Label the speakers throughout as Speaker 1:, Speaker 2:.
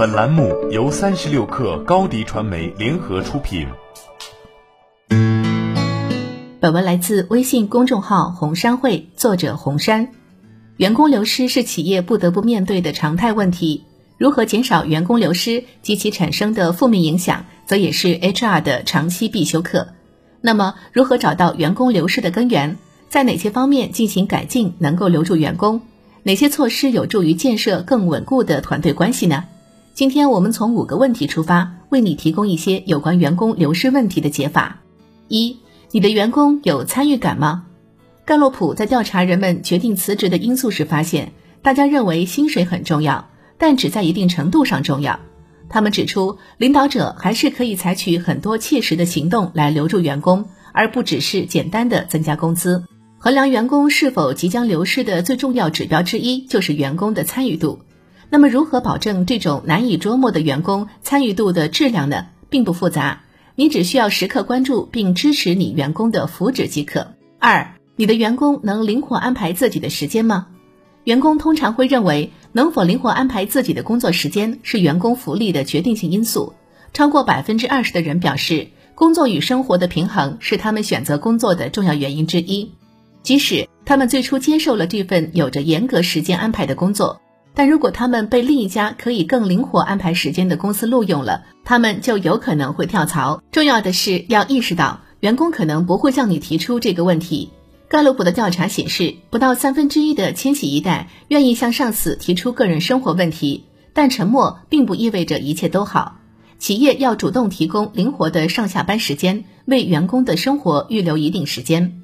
Speaker 1: 本栏目由三十六氪高低传媒联合出品。
Speaker 2: 本文来自微信公众号红山会，作者红山。员工流失是企业不得不面对的常态问题，如何减少员工流失及其产生的负面影响，则也是 HR 的长期必修课。那么，如何找到员工流失的根源？在哪些方面进行改进能够留住员工？哪些措施有助于建设更稳固的团队关系呢？今天我们从五个问题出发，为你提供一些有关员工流失问题的解法。一，你的员工有参与感吗？盖洛普在调查人们决定辞职的因素时发现，大家认为薪水很重要，但只在一定程度上重要。他们指出，领导者还是可以采取很多切实的行动来留住员工，而不只是简单的增加工资。衡量员工是否即将流失的最重要指标之一，就是员工的参与度。那么，如何保证这种难以捉摸的员工参与度的质量呢？并不复杂，你只需要时刻关注并支持你员工的福祉即可。二，你的员工能灵活安排自己的时间吗？员工通常会认为，能否灵活安排自己的工作时间是员工福利的决定性因素。超过百分之二十的人表示，工作与生活的平衡是他们选择工作的重要原因之一。即使他们最初接受了这份有着严格时间安排的工作。但如果他们被另一家可以更灵活安排时间的公司录用了，他们就有可能会跳槽。重要的是要意识到，员工可能不会向你提出这个问题。盖洛普的调查显示，不到三分之一的千禧一代愿意向上司提出个人生活问题，但沉默并不意味着一切都好。企业要主动提供灵活的上下班时间，为员工的生活预留一定时间。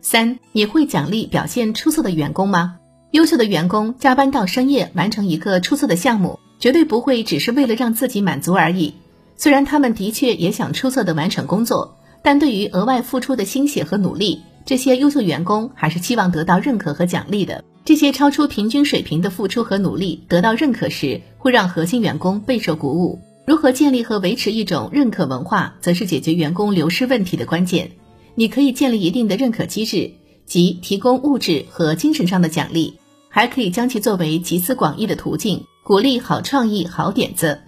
Speaker 2: 三，你会奖励表现出色的员工吗？优秀的员工加班到深夜完成一个出色的项目，绝对不会只是为了让自己满足而已。虽然他们的确也想出色的完成工作，但对于额外付出的心血和努力，这些优秀员工还是期望得到认可和奖励的。这些超出平均水平的付出和努力得到认可时，会让核心员工备受鼓舞。如何建立和维持一种认可文化，则是解决员工流失问题的关键。你可以建立一定的认可机制。即提供物质和精神上的奖励，还可以将其作为集思广益的途径，鼓励好创意、好点子。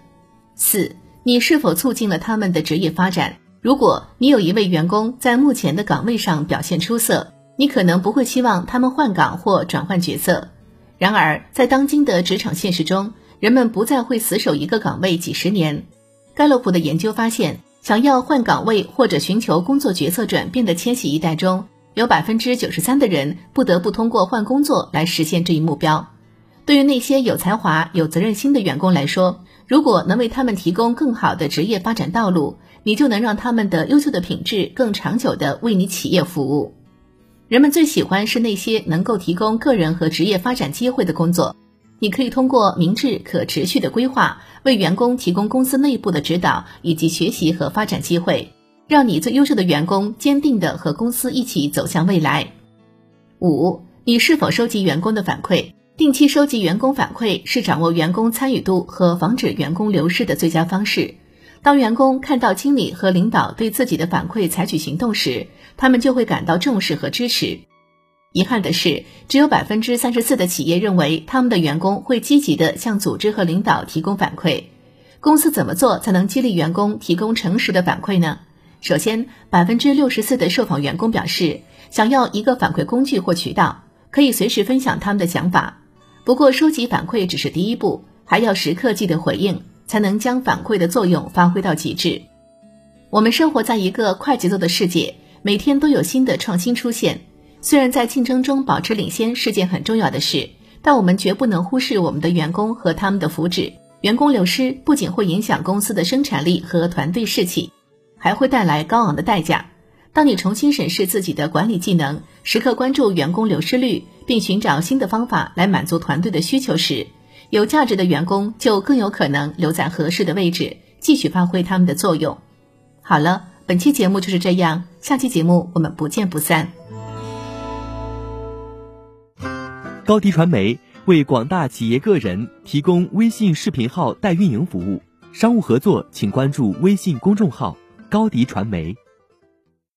Speaker 2: 四，你是否促进了他们的职业发展？如果你有一位员工在目前的岗位上表现出色，你可能不会期望他们换岗或转换角色。然而，在当今的职场现实中，人们不再会死守一个岗位几十年。盖洛普的研究发现，想要换岗位或者寻求工作角色转变的千禧一代中，有百分之九十三的人不得不通过换工作来实现这一目标。对于那些有才华、有责任心的员工来说，如果能为他们提供更好的职业发展道路，你就能让他们的优秀的品质更长久地为你企业服务。人们最喜欢是那些能够提供个人和职业发展机会的工作。你可以通过明智可持续的规划，为员工提供公司内部的指导以及学习和发展机会。让你最优秀的员工坚定地和公司一起走向未来。五，你是否收集员工的反馈？定期收集员工反馈是掌握员工参与度和防止员工流失的最佳方式。当员工看到经理和领导对自己的反馈采取行动时，他们就会感到重视和支持。遗憾的是，只有百分之三十四的企业认为他们的员工会积极地向组织和领导提供反馈。公司怎么做才能激励员工提供诚实的反馈呢？首先，百分之六十四的受访员工表示想要一个反馈工具或渠道，可以随时分享他们的想法。不过，收集反馈只是第一步，还要时刻记得回应，才能将反馈的作用发挥到极致。我们生活在一个快节奏的世界，每天都有新的创新出现。虽然在竞争中保持领先是件很重要的事，但我们绝不能忽视我们的员工和他们的福祉。员工流失不仅会影响公司的生产力和团队士气。还会带来高昂的代价。当你重新审视自己的管理技能，时刻关注员工流失率，并寻找新的方法来满足团队的需求时，有价值的员工就更有可能留在合适的位置，继续发挥他们的作用。好了，本期节目就是这样，下期节目我们不见不散。
Speaker 3: 高迪传媒为广大企业个人提供微信视频号代运营服务，商务合作请关注微信公众号。高迪传媒。